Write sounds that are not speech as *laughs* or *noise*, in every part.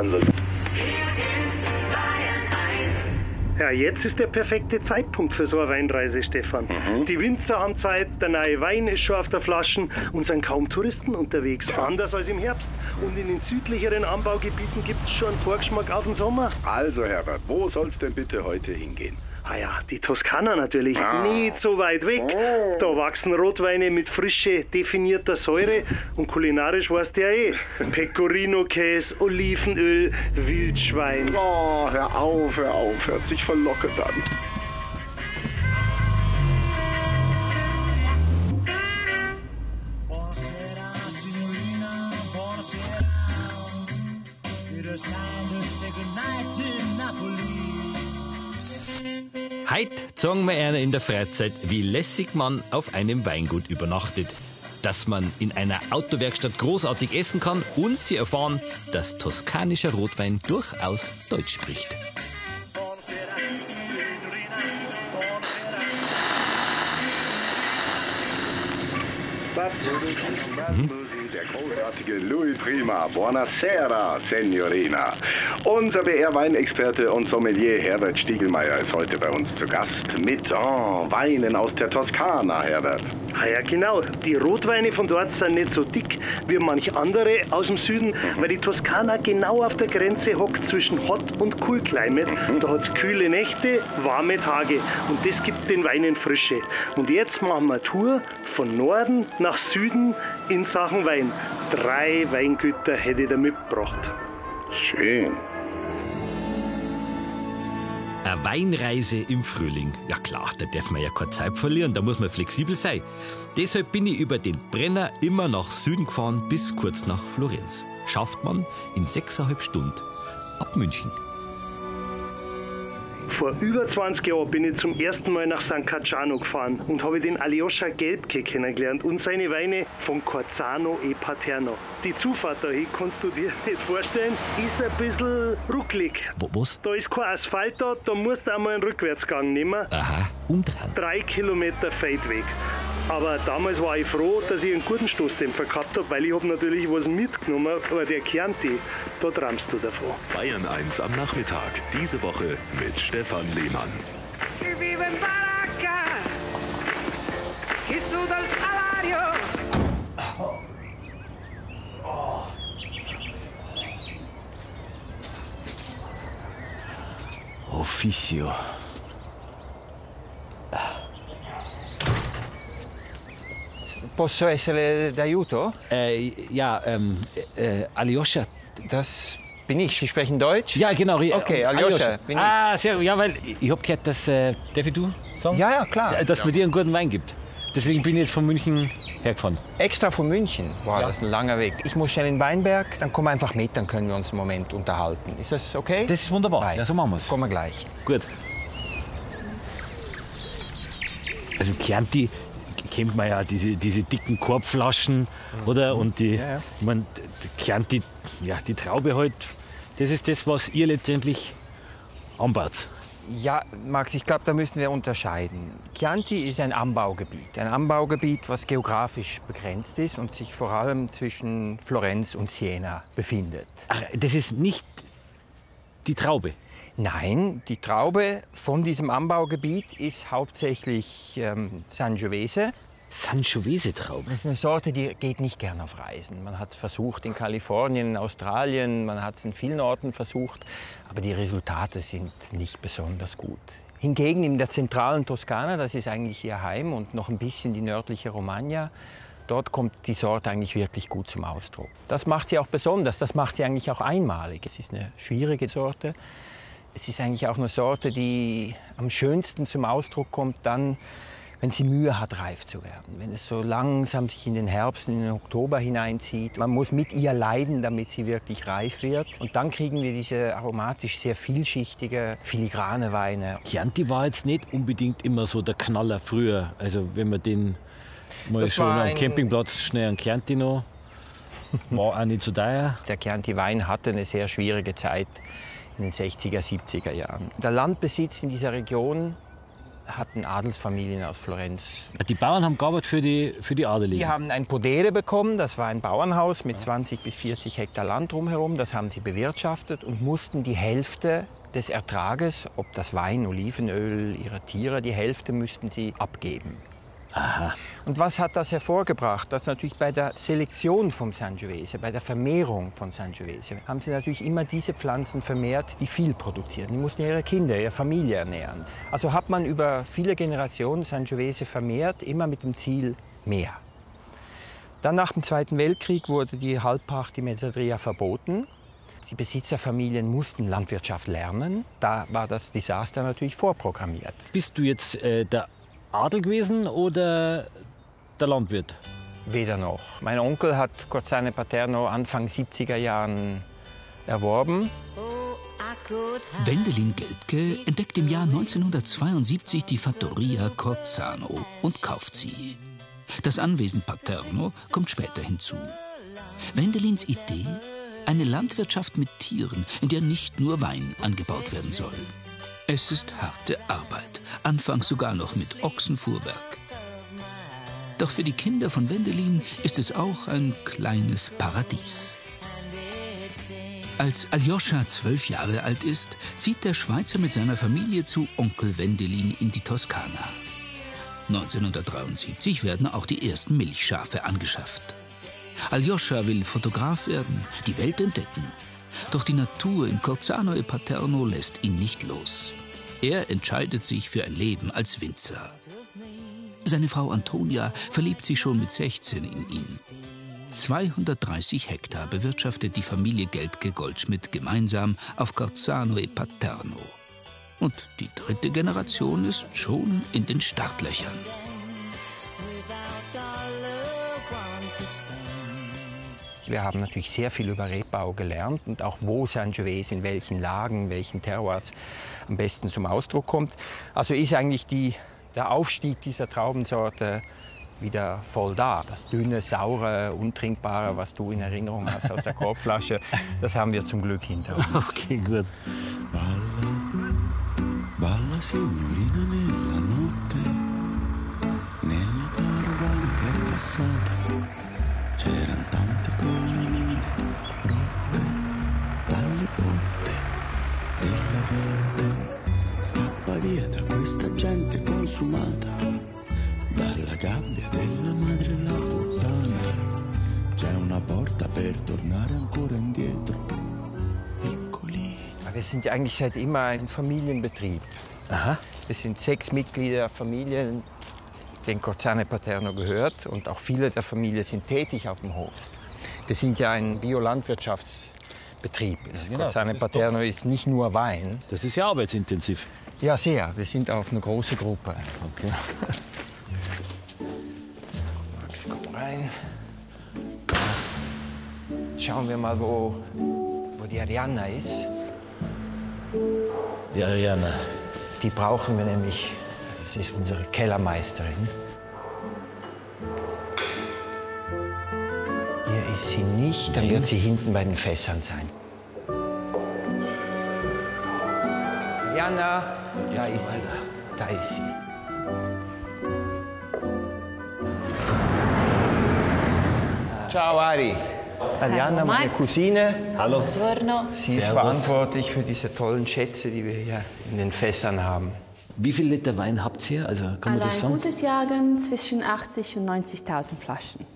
verwandelt. Ja, jetzt ist der perfekte Zeitpunkt für so eine Weinreise, Stefan. Mhm. Die Winzer haben Zeit, der neue Wein ist schon auf der Flaschen und sind kaum Touristen unterwegs. Anders als im Herbst. Und in den südlicheren Anbaugebieten gibt es schon einen Vorgeschmack auf den Sommer. Also, Herbert, wo soll's denn bitte heute hingehen? Ah ja, die Toskana natürlich. Ah. Nicht so weit weg. Oh. Da wachsen Rotweine mit frische, definierter Säure. Und kulinarisch weißt du ja eh. *laughs* Pecorino-Käse, Olivenöl, Wildschwein. Oh, hör auf, hör auf, hört sich verlockend an. Is time to say goodnight in Napoli. Heute sagen wir einer in der Freizeit, wie lässig man auf einem Weingut übernachtet, dass man in einer Autowerkstatt großartig essen kann und sie erfahren, dass toskanischer Rotwein durchaus Deutsch spricht. Der großartige Louis Prima. Buonasera, Signorina. Unser BR-Weinexperte und Sommelier Herbert Stiegelmeier ist heute bei uns zu Gast mit oh, Weinen aus der Toskana, Herbert. Ah ja, genau. Die Rotweine von dort sind nicht so dick wie manch andere aus dem Süden, weil die Toskana genau auf der Grenze hockt zwischen Hot und Cool Climate. Da hat es kühle Nächte, warme Tage und das gibt den Weinen Frische. Und jetzt machen wir Tour von Norden nach Süden in Sachen Wein. Drei Weingüter hätte ich da mitgebracht. Schön. Eine Weinreise im Frühling. Ja klar, da darf man ja keine Zeit verlieren, da muss man flexibel sein. Deshalb bin ich über den Brenner immer nach Süden gefahren bis kurz nach Florenz. Schafft man in sechseinhalb Stunden ab München. Vor über 20 Jahren bin ich zum ersten Mal nach San Cacciano gefahren und habe den Aljoscha Gelbke kennengelernt und seine Weine von Corzano e Paterno. Die Zufahrt dahin kannst du dir *laughs* nicht vorstellen, ist ein bisschen rucklig. Wo, was? Da ist kein Asphalt da, da musst du einmal einen Rückwärtsgang nehmen. Aha, umdrehen. Drei Kilometer Feldweg. Aber damals war ich froh, dass ich einen guten Stoßdämpfer gehabt habe, weil ich habe natürlich was mitgenommen, aber der Chianti, da träumst du davon. Bayern 1 am Nachmittag. Diese Woche mit Stefan Lehmann. Officio. Posso essere d'aiuto? Äh, ja, ähm, äh, Aljoscha. Das bin ich. Sie sprechen Deutsch? Ja, genau. Okay, äh, Aljoscha, bin ich. Ah, sehr gut. Ja, weil ich, habe gehört, dass, äh, darf ich du sagen? Ja, ja, klar. Dass man dir einen guten Wein gibt. Deswegen bin ich jetzt von München hergefahren. Extra von München. Wow, das ist ein langer Weg. Ich muss schnell in Weinberg, dann komm einfach mit, dann können wir uns einen Moment unterhalten. Ist das okay? Das ist wunderbar. Nein. Ja, so machen wir's. Kommen wir gleich. Gut. Also Chianti kennt man ja, diese, diese dicken Korbflaschen, oder? Und die, Ja, ja. Ich mein, die Chianti, ja, die Traube halt, das ist das, was ihr letztendlich anbaut. Ja, Max, ich glaube, da müssen wir unterscheiden. Chianti ist ein Anbaugebiet. Ein Anbaugebiet, was geografisch begrenzt ist und sich vor allem zwischen Florenz und Siena befindet. Ach, das ist nicht die Traube. Nein, die Traube von diesem Anbaugebiet ist hauptsächlich ähm, Sangiovese. Sangiovese-Traube. Das ist eine Sorte, die geht nicht gern auf Reisen. Man hat es versucht in Kalifornien, in Australien, man hat es in vielen Orten versucht, aber die Resultate sind nicht besonders gut. Hingegen in der zentralen Toskana, das ist eigentlich ihr Heim und noch ein bisschen die nördliche Romagna, dort kommt die Sorte eigentlich wirklich gut zum Ausdruck. Das macht sie auch besonders, das macht sie eigentlich auch einmalig. Es ist eine schwierige Sorte. Es ist eigentlich auch eine Sorte, die am schönsten zum Ausdruck kommt dann, wenn sie Mühe hat, reif zu werden. Wenn es so langsam sich in den Herbst, in den Oktober hineinzieht. Man muss mit ihr leiden, damit sie wirklich reif wird. Und dann kriegen wir diese aromatisch sehr vielschichtige, filigrane Weine. Chianti war jetzt nicht unbedingt immer so der Knaller früher. Also wenn man den mal Das schon am ein- Campingplatz schnell einen Chianti noch, war auch nicht so teuer. Der Chianti-Wein hatte eine sehr schwierige Zeit in den 60er, 70er Jahren. Der Landbesitz in dieser Region hatten Adelsfamilien aus Florenz. Die Bauern haben gearbeitet für die, für die Adeligen. Die haben ein Podere bekommen, das war ein Bauernhaus mit 20 bis 40 Hektar Land drumherum. Das haben sie bewirtschaftet und mussten die Hälfte des Ertrages, ob das Wein, Olivenöl ihrer Tiere, die Hälfte müssten sie abgeben. Und was hat das hervorgebracht? Dass natürlich bei der Selektion vom Sangiovese, bei der Vermehrung von Sangiovese, haben sie natürlich immer diese Pflanzen vermehrt, die viel produzieren. Die mussten ihre Kinder, ihre Familie ernähren. Also hat man über viele Generationen Sangiovese vermehrt, immer mit dem Ziel mehr. Dann nach dem Zweiten Weltkrieg wurde die Halbpacht, die Mezzadria, verboten. Die Besitzerfamilien mussten Landwirtschaft lernen. Da war das Desaster natürlich vorprogrammiert. Bist du jetzt äh, der Adel gewesen oder der Landwirt? Weder noch. Mein Onkel hat Corzane Paterno Anfang 70er Jahren erworben. Wendelin Gelbke entdeckt im Jahr 1972 die Fattoria Corzano und kauft sie. Das Anwesen Paterno kommt später hinzu. Wendelins Idee? Eine Landwirtschaft mit Tieren, in der nicht nur Wein angebaut werden soll. Es ist harte Arbeit, anfangs sogar noch mit Ochsenfuhrwerk. Doch für die Kinder von Wendelin ist es auch ein kleines Paradies. Als Aljoscha zwölf Jahre alt ist, zieht der Schweizer mit seiner Familie zu Onkel Wendelin in die Toskana. 1973 werden auch die ersten Milchschafe angeschafft. Aljoscha will Fotograf werden, die Welt entdecken. Doch die Natur in Corzano e Paterno lässt ihn nicht los. Er entscheidet sich für ein Leben als Winzer. Seine Frau Antonia verliebt sich schon mit 16 in ihn. 230 Hektar bewirtschaftet die Familie Gelbke-Goldschmidt gemeinsam auf Corzano e Paterno. Und die dritte Generation ist schon in den Startlöchern. Wir haben natürlich sehr viel über Rebbau gelernt und auch wo Sangiovese in welchen Lagen, welchen Terroirs am besten zum Ausdruck kommt. Also ist eigentlich die, der Aufstieg dieser Traubensorte wieder voll da. Das dünne, saure, untrinkbare, was du in Erinnerung hast aus der Korbflasche, *laughs* das haben wir zum Glück hinter uns. Okay, gut. Balla signorina nella notte, nella gabbia della madre la puttana. C'è una porta per tornare ancora indietro. Wir sind ja eigentlich seit immer ein Familienbetrieb. Aha. Wir sind sechs Mitglieder der Familie, den Corzane Paterno gehört und auch viele der Familie sind tätig auf dem Hof. Wir sind ja ein Biolandwirtschaftsbetrieb. genau, Corzane das ist Paterno ist nicht nur Wein. Das ist ja arbeitsintensiv. Ja, sehr. Wir sind auch eine große Gruppe. Okay. *laughs* rein. Schauen wir mal, wo, wo die Arianna ist. Die Ariana. Die brauchen wir nämlich. Das ist unsere Kellermeisterin. Hier ist sie nicht, dann wird sie hinten bei den Fässern sein. Jana, da ist sie. Da ist sie. Ciao Ari. Ariana, meine Cousine. Hallo. Buongiorno. Sie ist Servus. verantwortlich für diese tollen Schätze, die wir hier in den Fässern haben. Wie viel Liter Wein habt ihr? Also kann man das ein sagen? gutes Jahrgang zwischen 80 und 90.000 Flaschen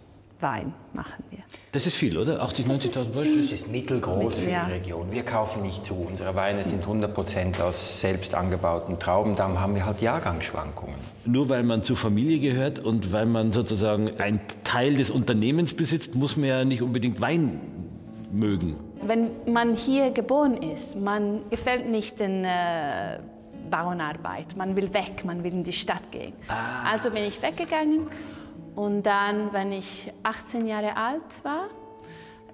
Wein machen wir. Das ist viel, oder? 80, 90.000 Flaschen? Das ist mittelgroß für Ja. die Region. Wir kaufen nicht zu. Unsere Weine sind 100% aus selbst angebauten Trauben. Darum haben wir halt Jahrgangsschwankungen. Nur weil man zur Familie gehört und weil man sozusagen ein Teil des Unternehmens besitzt, muss man ja nicht unbedingt Wein mögen. Wenn man hier geboren ist, man gefällt nicht den äh, Bauernarbeit. Man will weg, man will in die Stadt gehen. Also bin ich weggegangen und dann, wenn ich 18 Jahre alt war,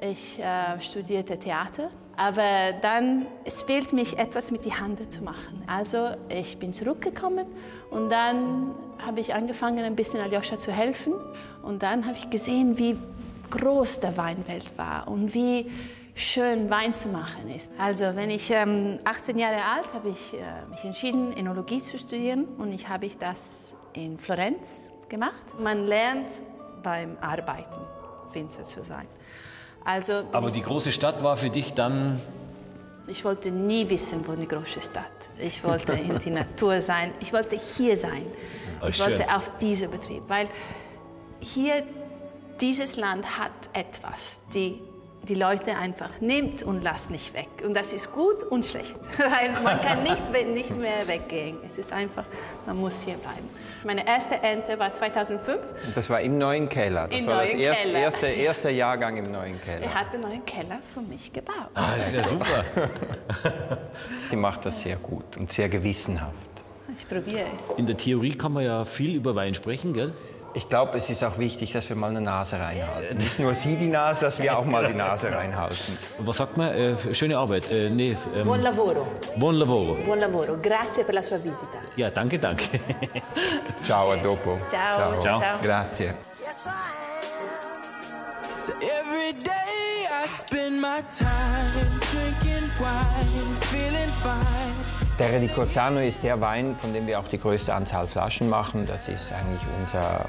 ich äh, studierte Theater. Aber dann, es fehlt mich etwas mit die Hand zu machen. Also ich bin zurückgekommen und dann habe ich angefangen, ein bisschen Aljoscha zu helfen. Und dann habe ich gesehen, wie groß der Weinwelt war und wie schön Wein zu machen ist. Also wenn ich ähm, 18 Jahre alt habe ich äh, mich entschieden, Enologie zu studieren und ich habe ich das in Florenz gemacht. Man lernt beim Arbeiten, Winzer zu sein. Also Aber die große Stadt war für dich dann. ich wollte nie wissen, wo eine große Stadt. Ich wollte in die *laughs* Natur sein. Ich wollte hier sein. Ah, Ich wollte auf diese Betrieb, weil hier dieses Land hat etwas, die die Leute einfach nimmt und lasst nicht weg. Und das ist gut und schlecht, *laughs* weil man kann *laughs* nicht, nicht mehr weggehen. Es ist einfach, man muss hier bleiben. Meine erste Ernte war 2005. Und das war im neuen Keller. Das Im war das neuen erste, Keller. erste, erste Jahrgang im neuen Keller. Er hat einen neuen Keller für mich gebaut. Ah, das ist ja super. *laughs* Die macht das sehr gut und sehr gewissenhaft. Ich probiere es. In der Theorie kann man ja viel über Wein sprechen, gell? Ich glaube, es ist auch wichtig, dass wir mal eine Nase reinhalten. Nicht nur Sie die Nase, dass wir auch mal die Nase reinhalten. Was sagt man? Äh, schöne Arbeit. Äh, nee, ähm, Buon lavoro. buon lavoro. Buon lavoro. Grazie per la sua visita. Ja, danke, danke. Ciao, a dopo. Ciao, ciao. Grazie. So every day I spend my time drinking wine, feeling fine. Terre di Corzano ist der Wein, von dem wir auch die größte Anzahl Flaschen machen. Das ist eigentlich unser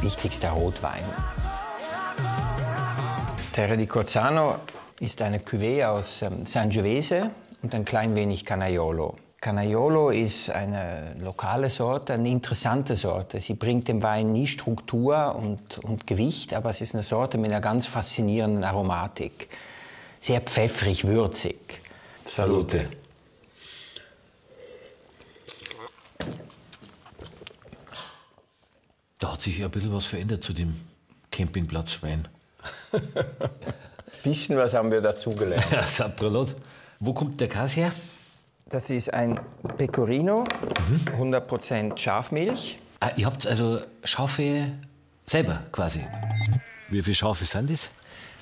wichtigster Rotwein. Terre di Corzano ist eine Cuvée aus ähm, Sangiovese und ein klein wenig Canaiolo. Canaiolo ist eine lokale Sorte, eine interessante Sorte. Sie bringt dem Wein nie Struktur und, und Gewicht, aber es ist eine Sorte mit einer ganz faszinierenden Aromatik. Sehr pfeffrig, würzig. Salute. Da hat sich ja ein bisschen was verändert zu dem Campingplatzwein. Bisschen was haben wir dazugelernt. Ja, Sapralot. Wo kommt der Kas her? Das ist ein Pecorino, 100% Schafmilch. Ah, ihr habt also Schafe selber quasi. Wie viele Schafe sind das?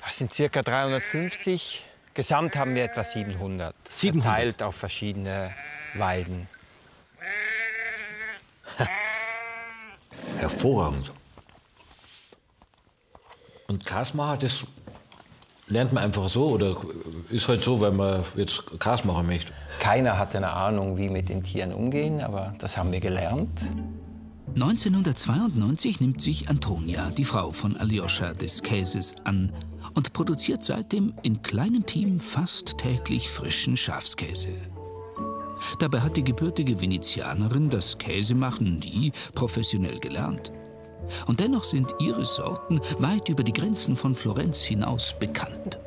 Das sind circa 350. Gesamt haben wir etwa 700. 700? Verteilt auf verschiedene Weiden. Hervorragend. Und Kasmacher, das lernt man einfach so oder ist halt so, weil man jetzt machen möchte? Keiner hatte eine Ahnung, wie mit den Tieren umgehen, aber das haben wir gelernt. 1992 nimmt sich Antonia, die Frau von Aljoscha des Käses, an und produziert seitdem in kleinem Team fast täglich frischen Schafskäse. Dabei hat die gebürtige Venezianerin das Käsemachen nie professionell gelernt. Und dennoch sind ihre Sorten weit über die Grenzen von Florenz hinaus bekannt.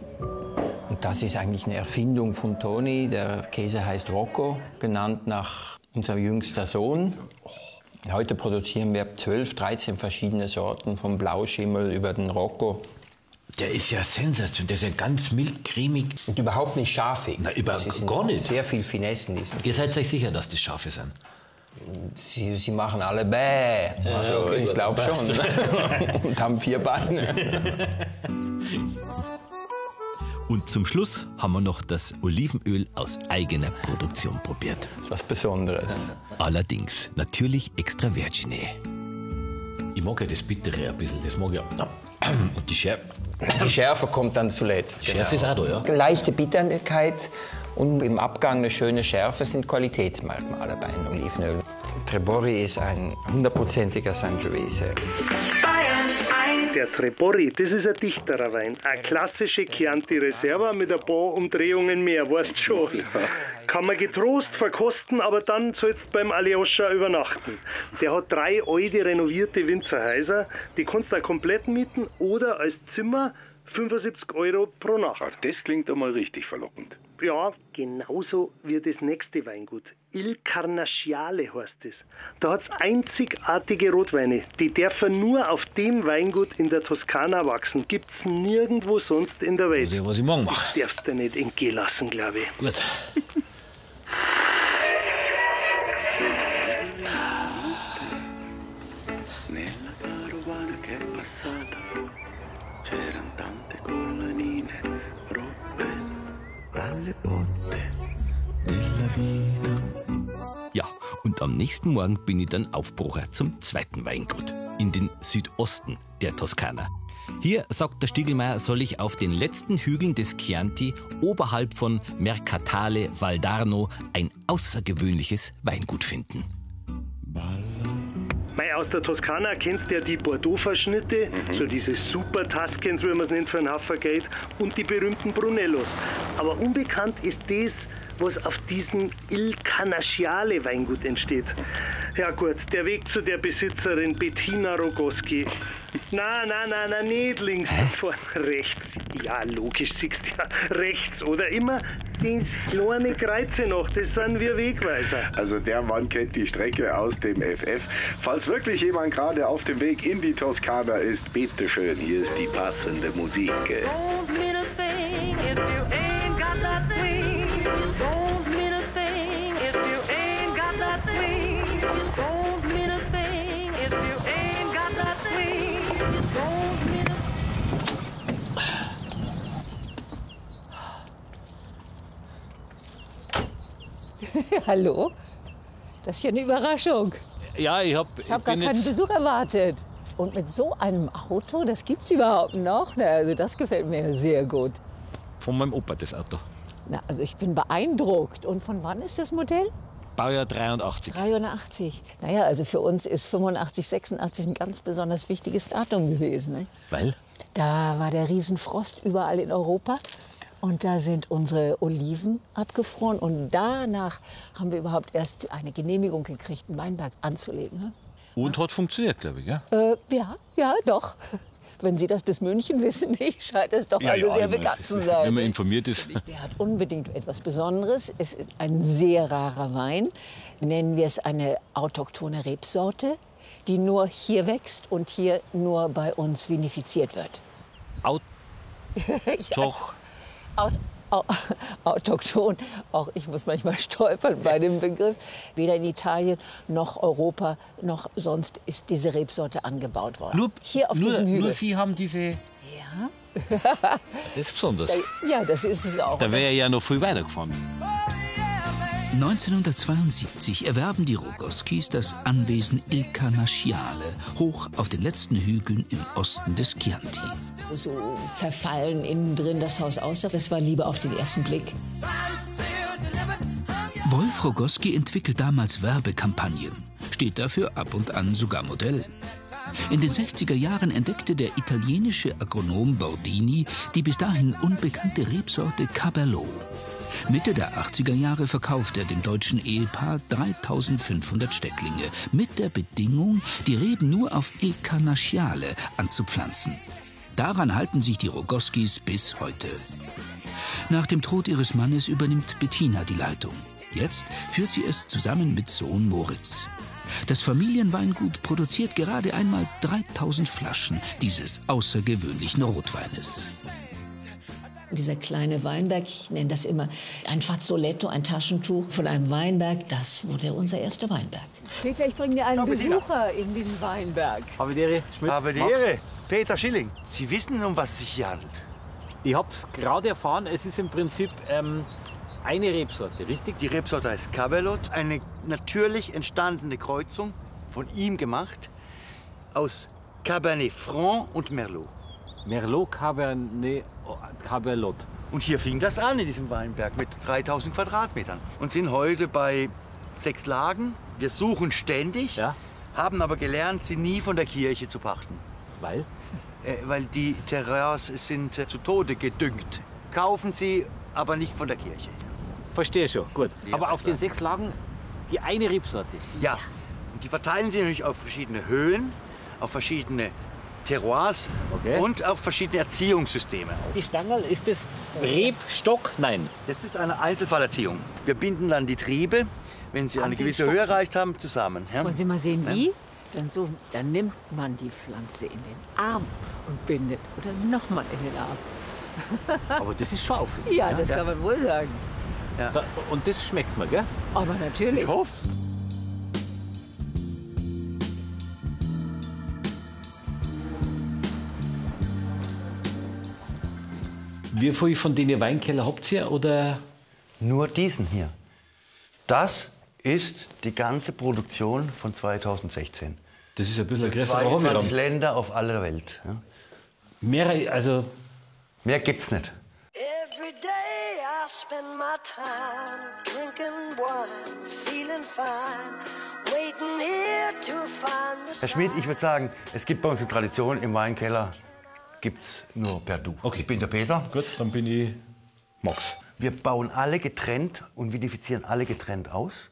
Und das ist eigentlich eine Erfindung von Toni. Der Käse heißt Rocco, benannt nach unserem jüngster Sohn. Heute produzieren wir 12, 13 verschiedene Sorten, vom Blauschimmel über den Rocco. Der ist ja sensationell, der ist ja ganz mild, cremig. Und überhaupt nicht scharfig. Na, über- Das ist gar nicht. Sehr viel Finessen. in diesem. Ihr seid euch sicher, dass das Schafe sind? Sie, sie machen alle bäh. Also, okay, ich glaube schon. *laughs* Und haben vier Beine. Und zum Schluss haben wir noch das Olivenöl aus eigener Produktion probiert. Was Besonderes. Allerdings natürlich extra Vergine. Ich mag ja das Bittere ein bisschen, das mag ich auch. Und die Schärfe. Die Schärfe kommt dann zuletzt. Schärfe ist auch da, ja. Leichte Bitterkeit und im Abgang eine schöne Schärfe sind Qualitätsmerkmale bei einem Olivenöl. Trebori ist ein hundertprozentiger Sangiovese. Der Trebori, das ist ein dichterer Wein. Eine klassische Chianti Reserva mit ein paar Umdrehungen mehr, weißt schon. Kann man getrost verkosten, aber dann sollst beim Aljoscha übernachten. Der hat drei alte renovierte Winzerhäuser, die kannst du auch komplett mieten oder als Zimmer 75 Euro pro Nacht. Ah, Das klingt einmal richtig verlockend. Ja, genauso wie das nächste Weingut. Il Carnaciale heißt es. Da hat's einzigartige Rotweine. Die dürfen nur auf dem Weingut in der Toskana wachsen. Gibt's nirgendwo sonst in der Welt. Was ich, was ich morgen mache. Darfst du nicht entgehen lassen, glaube ich. Gut. Ja, und am nächsten Morgen bin ich dann Aufbrucher zum zweiten Weingut. in den Südosten der Toskana. Hier, sagt der Stiegelmeier, soll ich auf den letzten Hügeln des Chianti oberhalb von Mercatale Valdarno ein außergewöhnliches Weingut finden. Mei, aus der Toskana kennst du ja die Bordeaux-Verschnitte, so diese Super Tuscans, wie man es nennt, für einen Haufen Geld, und die berühmten Brunellos. Aber unbekannt ist das, was auf diesem Il Canasciale Weingut entsteht. Ja gut, der Weg zu der Besitzerin Bettina Rogoski. Na, na, na, na, nicht links vorne, rechts. Ja, logisch, siehst du ja, rechts. Oder immer das kleine Kreuze noch, das sind wir Wegweiser. Also der Mann kennt die Strecke aus dem FF. Falls wirklich jemand gerade auf dem Weg in die Toskana ist, bitteschön, hier ist die passende Musik. Don't mean a thing if you ain't got that thing. *laughs* Hallo? Das ist ja eine Überraschung. Ja, ich hab. Ich habe gar keinen Besuch erwartet. Und mit so einem Auto, das gibt's überhaupt noch? Na, also das gefällt mir sehr gut. Von meinem Opa das Auto. Na, also ich bin beeindruckt. Und von wann ist das Modell? Baujahr 83. 83. Naja, also für uns ist 85, 86 ein ganz besonders wichtiges Datum gewesen. Ne? Weil? Da war der Riesenfrost überall in Europa. Und da sind unsere Oliven abgefroren. Und danach haben wir überhaupt erst eine Genehmigung gekriegt, einen Weinberg anzulegen. Ne? Und hat funktioniert, glaube ich, ja? Äh, ja, ja, doch. Wenn Sie das bis München wissen, *laughs* nicht, scheint es doch also sehr ich mein, bekannt *laughs* zu Wenn sein. man informiert ist. Der hat unbedingt etwas Besonderes. Es ist ein sehr rarer Wein. Nennen wir es eine autochthone Rebsorte, die nur hier wächst und hier nur bei uns vinifiziert wird. *laughs* Aut Doch. Aut au autochthon. Auch ich muss manchmal stolpern bei dem Begriff. Weder in Italien noch Europa noch sonst ist diese Rebsorte angebaut worden. Nur, hier auf nur, diesem Hügel. nur Sie haben diese. Ja. Das ist besonders. ja, das ist es auch. Da wäre ja noch viel weitergefahren. 1972 erwerben die Rogoskis das Anwesen Il Canasciale, hoch auf den letzten Hügeln im Osten des Chianti. so verfallen innen drin das Haus aussah. Das war Liebe auf den ersten Blick. Wolf Rogoski entwickelt damals Werbekampagnen, steht dafür ab und an sogar Modell. In den 60er Jahren entdeckte der italienische Agronom Bordini die bis dahin unbekannte Rebsorte Caberlo. Mitte der 80er Jahre verkauft er dem deutschen Ehepaar 3500 Stecklinge mit der Bedingung, die Reben nur auf Il Canasciale anzupflanzen. Daran halten sich die Rogoskis bis heute. Nach dem Tod ihres Mannes übernimmt Bettina die Leitung. Jetzt führt sie es zusammen mit Sohn Moritz. Das Familienweingut produziert gerade einmal 3000 Flaschen dieses außergewöhnlichen Rotweines. Dieser kleine Weinberg, ich nenne das immer ein Fazzoletto, ein Taschentuch von einem Weinberg, das wurde unser erster Weinberg. Peter, ich bringe dir einen Besucher in den Weinberg. Habe die Ehre, Schmidt. Habe die. Ehre. Peter Schilling, Sie wissen, um was es sich hier handelt. Ich habe es gerade erfahren, es ist im Prinzip ähm, eine Rebsorte, richtig? Die Rebsorte heißt Cabellot, eine natürlich entstandene Kreuzung, von ihm gemacht, aus Cabernet Franc und Merlot. Merlot Cabernet Cabellot. Und hier fing das an in diesem Weinberg mit 3000 Quadratmetern und sind heute bei sechs Lagen. Wir suchen ständig, haben aber gelernt, sie nie von der Kirche zu pachten. Weil? Äh, weil die Terrains sind äh, zu Tode gedüngt. Kaufen sie, aber nicht von der Kirche. Verstehe schon, gut. Ja, Aber auf den sechs Lagen die eine Rebsorte. Ja, und die verteilen sie natürlich auf verschiedene Höhen, auf verschiedene Terroirs und auf verschiedene Erziehungssysteme. Die Stangerl, ist das Rebstock? Nein. Das ist eine Einzelfallerziehung. Wir binden dann die Triebe, wenn sie An eine gewisse Stock. Höhe erreicht haben, zusammen. Ja? Wollen Sie mal sehen, Ja. wie? Dann, so, dann nimmt man die Pflanze in den Arm und bindet. Oder nochmal in den Arm. *laughs* Aber das ist scharf. Ja, das kann man wohl sagen. Da, und das schmeckt mir, gell? Aber natürlich. Ich hoff's. Wie viel von den Weinkeller habt ihr? Oder? Nur diesen hier. Das ist die ganze Produktion von 2016. Das ist ein bisschen größerer 22 Hobbyraum. Länder auf aller Welt. Ja. Mehrere, also. Mehr gibt's nicht. Every day I spend my time drinking wine, feeling fine, waiting here to find the Herr Schmidt, ich würde sagen, es gibt bei uns eine Tradition, im Weinkeller gibt's nur per Du. Okay. Ich bin der Peter. Gut, dann bin ich Max. Wir bauen alle getrennt und vinifizieren alle getrennt aus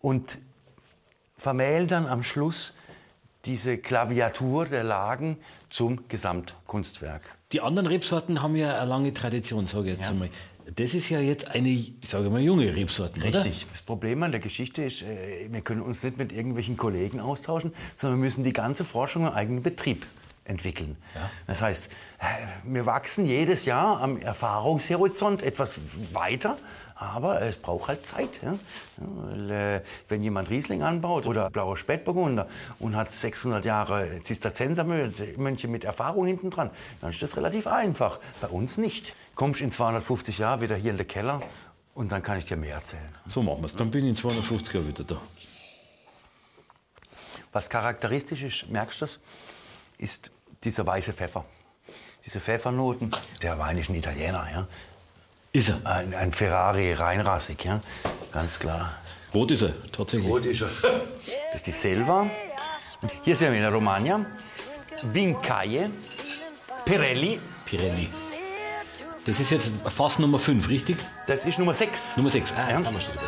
und vermählen dann am Schluss diese Klaviatur der Lagen zum Gesamtkunstwerk. Die anderen Rebsorten haben ja eine lange Tradition, sage ich jetzt einmal. Das ist ja jetzt eine, ich sage mal, junge Rebsorten, oder? Richtig. Das Problem an der Geschichte ist, äh, wir können uns nicht mit irgendwelchen Kollegen austauschen, sondern wir müssen die ganze Forschung im eigenen Betrieb entwickeln. Das heißt, äh, wir wachsen jedes Jahr am Erfahrungshorizont etwas weiter, aber es braucht halt Zeit. Ja? Ja, weil, äh, wenn jemand Riesling anbaut oder blauer Spätburgunder und hat 600 Jahre Zisterziensermönche mit Erfahrung hinten dran, dann ist das relativ einfach. Bei uns nicht. Kommst in 250 Jahren wieder hier in den Keller und dann kann ich dir mehr erzählen. So machen wir es. Dann bin ich in 250 Jahren wieder da. Was charakteristisch ist, merkst du das, ist dieser weiße Pfeffer. Diese Pfeffernoten, der Wein ist ein Italiener, ja. Ist er? Ein, ein Ferrari reinrassig, ja. Ganz klar. Rot ist er, tatsächlich. Rot ist er. Das ist die Selva. Hier sind wir in der Romagna. Vincaie, Pirelli. Pirelli. Das ist jetzt fast Nummer 5, richtig? Das ist Nummer 6. Nummer 6. Ah, Ja. jetzt haben wir schon wieder.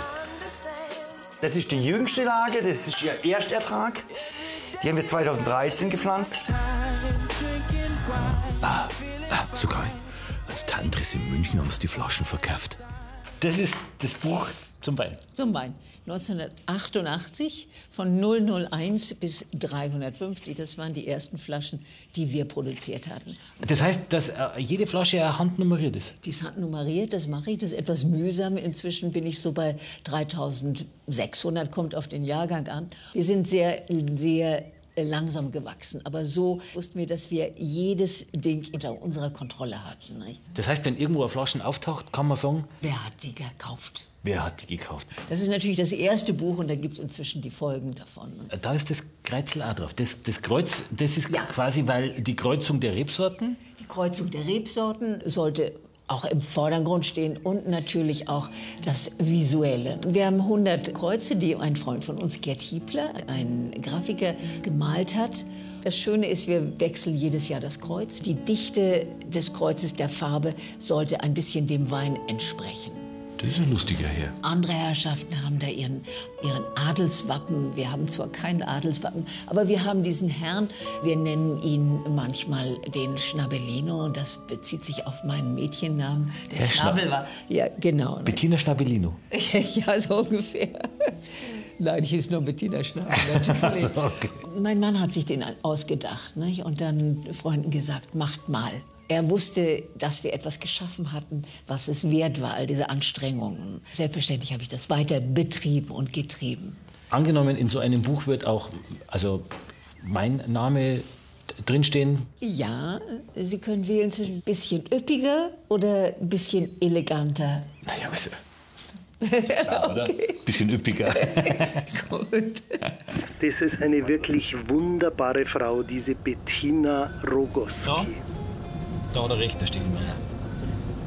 Das ist die jüngste Lage, das ist ihr Erstertrag. Die haben wir 2013 gepflanzt. Sogar als Tantris in München haben sie die Flaschen verkauft. Das ist das Buch zum Wein. Zum Wein. 1988 von 001 bis 350. Das waren die ersten Flaschen, die wir produziert hatten. Das heißt, dass äh, jede Flasche eine Hand nummeriert ist. Die ist handnummeriert, das mache ich. Das ist etwas mühsam. Inzwischen bin ich so bei 3600, kommt auf den Jahrgang an. Wir sind sehr, sehr langsam gewachsen. Aber so wussten wir, dass wir jedes Ding unter unserer Kontrolle hatten. Nicht? Das heißt, wenn irgendwo eine Flasche auftaucht, kann man sagen, Wer hat die gekauft? wer hat die gekauft. Das ist natürlich das erste Buch und da gibt es inzwischen die Folgen davon. Da ist das Kreuzel auch drauf. Das, das Kreuz, das ist quasi, weil die Kreuzung der Rebsorten. Die Kreuzung der Rebsorten sollte auch im Vordergrund stehen und natürlich auch das Visuelle. Wir haben 100 Kreuze, die ein Freund von uns, Gerd Hiebler, ein Grafiker, gemalt hat. Das Schöne ist, wir wechseln jedes Jahr das Kreuz. Die Dichte des Kreuzes der Farbe sollte ein bisschen dem Wein entsprechen. Das ist ein lustiger Herr. Andere Herrschaften haben da ihren, ihren Adelswappen. Wir haben zwar kein Adelswappen, aber wir haben diesen Herrn. Wir nennen ihn manchmal den Schnabellino das bezieht sich auf meinen Mädchennamen. Der, Schna- Schnabel war, ja genau. Bettina Schnabellino. *laughs* ja, so ungefähr. Nein, ich hieß nur Bettina Schnabel, natürlich. *laughs* Mein Mann hat sich den ausgedacht nicht? und dann Freunden gesagt, macht mal. Er wusste, dass wir etwas geschaffen hatten, was es wert war, all diese Anstrengungen. Selbstverständlich habe ich das weiter betrieben und getrieben. Angenommen, in so einem Buch wird auch also mein Name drinstehen. Ja, Sie können wählen zwischen ein bisschen üppiger oder ein bisschen eleganter. Naja, also, klar, *laughs* oder? Bisschen üppiger. *laughs* Das ist eine wirklich wunderbare Frau, diese Bettina Rogoski. Ja. Da hat er recht, der Stiegelmeier.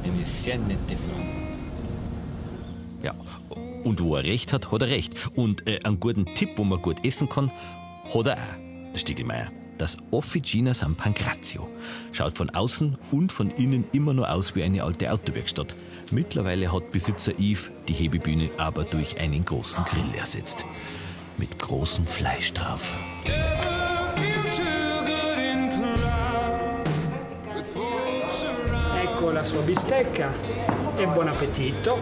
Eine sehr nette Frau. Ja, und wo er recht hat, hat er recht. Und äh, einen guten Tipp, wo man gut essen kann, hat er auch, der Stiegelmeier. Das Officina San Pancrazio schaut von außen und von innen immer nur aus wie eine alte Autowerkstatt. Mittlerweile hat Besitzer Yves die Hebebühne aber durch einen großen Grill ersetzt. Mit großem Fleisch drauf. La sua bistecca e buon appetito.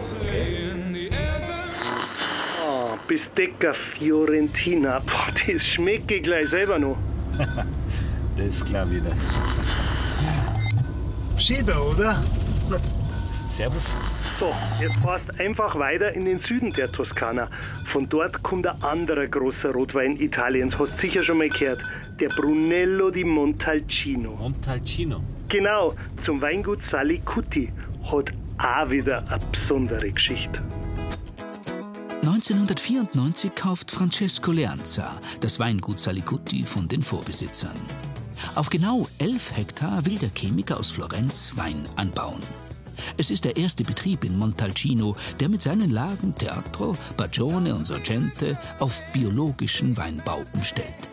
Ah, Bistecca Fiorentina. Boah, das schmecke ich gleich selber noch. *laughs* Das ist klar wieder. Schieder, oder? Servus. So, jetzt fährst einfach weiter in den Süden der Toskana. Von dort kommt ein anderer großer Rotwein Italiens. Hast sicher schon mal gehört. Der Brunello di Montalcino. Montalcino. Genau, zum Weingut Salicuti. Hat auch wieder eine besondere Geschichte. 1994 kauft Francesco Leanza das Weingut Salicutti von den Vorbesitzern. Auf genau 11 Hektar will der Chemiker aus Florenz Wein anbauen. Es ist der erste Betrieb in Montalcino, der mit seinen Lagen Teatro, Bagione und Sorgente auf biologischen Weinbau umstellt.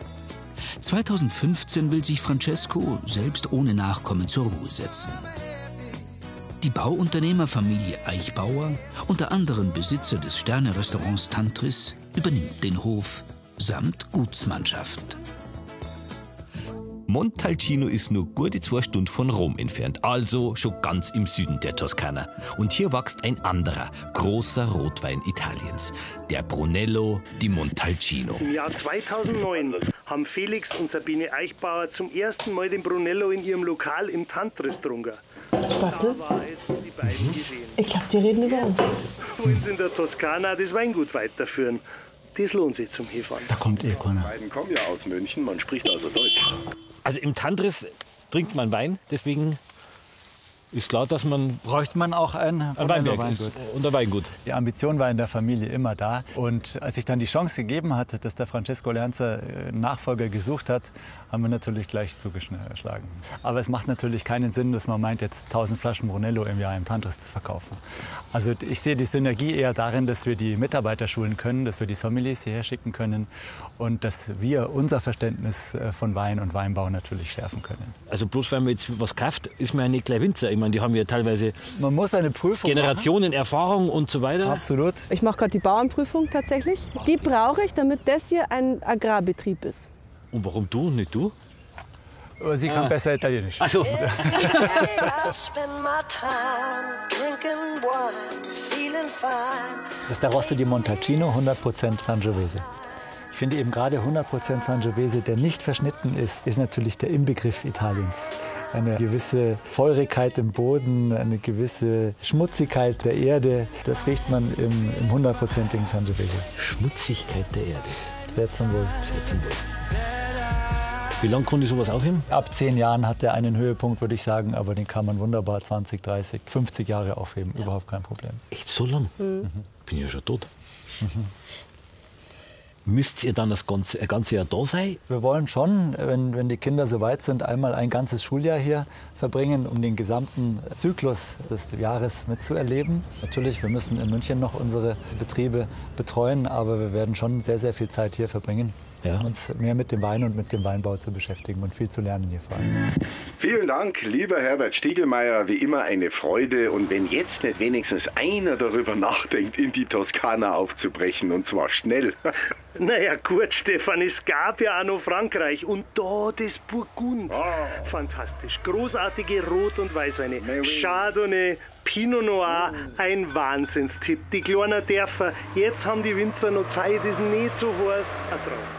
2015 will sich Francesco selbst ohne Nachkommen zur Ruhe setzen. Die Bauunternehmerfamilie Eichbauer, unter anderem Besitzer des Sterne-Restaurants Tantris, übernimmt den Hof samt Gutsmannschaft. Montalcino ist nur gute zwei Stunden von Rom entfernt, also schon ganz im Süden der Toskana. Und hier wächst ein anderer, großer Rotwein Italiens, der Brunello di Montalcino. Im Jahr 2009 haben Felix und Sabine Eichbauer zum ersten Mal den Brunello in ihrem Lokal im Tantris getrunken. Geschehen. Ich glaube, die reden über uns. *laughs* Wollen sie in der Toskana das Weingut weiterführen? Das lohnt sich zum Hefahren. Da kommt eh keiner. Die beiden kommen ja aus München, man spricht also Deutsch. Also im Tantris trinkt man Wein, deswegen ist klar, dass man Bräuchte man auch ein, ein Weinberg Weingut. und ein Weingut. Die Ambition war in der Familie immer da. Und als sich dann die Chance gegeben hat, dass der Francesco Leanza äh, einen Nachfolger gesucht hat, haben wir natürlich gleich zugeschlagen. Aber es macht natürlich keinen Sinn, dass man meint, jetzt 1000 Flaschen Brunello im Jahr im Tantris zu verkaufen. Also ich sehe die Synergie eher darin, dass wir die Mitarbeiter schulen können, dass wir die Sommeliers hierher schicken können und dass wir unser Verständnis äh, von Wein und Weinbau natürlich schärfen können. Also bloß weil man jetzt was kauft, ist man ja nicht gleich Winzer. Ich meine, die haben ja teilweise Man muss eine Prüfung Generationen Erfahrung und so weiter. Absolut. Ich mache gerade die Bauernprüfung tatsächlich. Die brauche ich, damit das hier ein Agrarbetrieb ist. Und warum du, nicht du? Aber Sie kann Ah. besser Italienisch. Ach so. *laughs* Das ist der Rosso di Montalcino, 100% Sangiovese. Ich finde eben gerade 100% Sangiovese, der nicht verschnitten ist, ist natürlich der Inbegriff Italiens. Eine gewisse Feurigkeit im Boden, eine gewisse Schmutzigkeit der Erde, das riecht man im, im 100%igen Sangiovese. Schmutzigkeit der Erde. Sehr zum Wohl. Sehr zum Wohl. Wie lange konnte ich sowas aufheben? Ab zehn Jahren hat er einen Höhepunkt, würde ich sagen, aber den kann man wunderbar 20, 30, 50 Jahre aufheben, überhaupt kein Problem. Echt so lang? Bin ich ja schon tot. Müsst ihr dann das ganze, ein ganze Jahr da sein? Wir wollen schon, wenn, wenn die Kinder soweit sind, einmal ein ganzes Schuljahr hier verbringen, um den gesamten Zyklus des Jahres mitzuerleben. Natürlich, wir müssen in München noch unsere Betriebe betreuen, aber wir werden schon sehr, sehr viel Zeit hier verbringen, uns mehr mit dem Wein und mit dem Weinbau zu beschäftigen und viel zu lernen hier vor allem. Vielen Dank, lieber Herbert Stiegelmeier. Wie immer eine Freude. Und wenn jetzt nicht wenigstens einer darüber nachdenkt, in die Toskana aufzubrechen, und zwar schnell. *laughs* Naja, gut, Stefan, es gab ja auch noch Frankreich und da das Burgund. Fantastisch. Großartige Rot- und Weißweine. Chardonnay, Pinot Noir, ein Wahnsinnstipp. Die kleinen Dörfer, jetzt haben die Winzer noch Zeit, ist nicht so heiß. Ein Traum.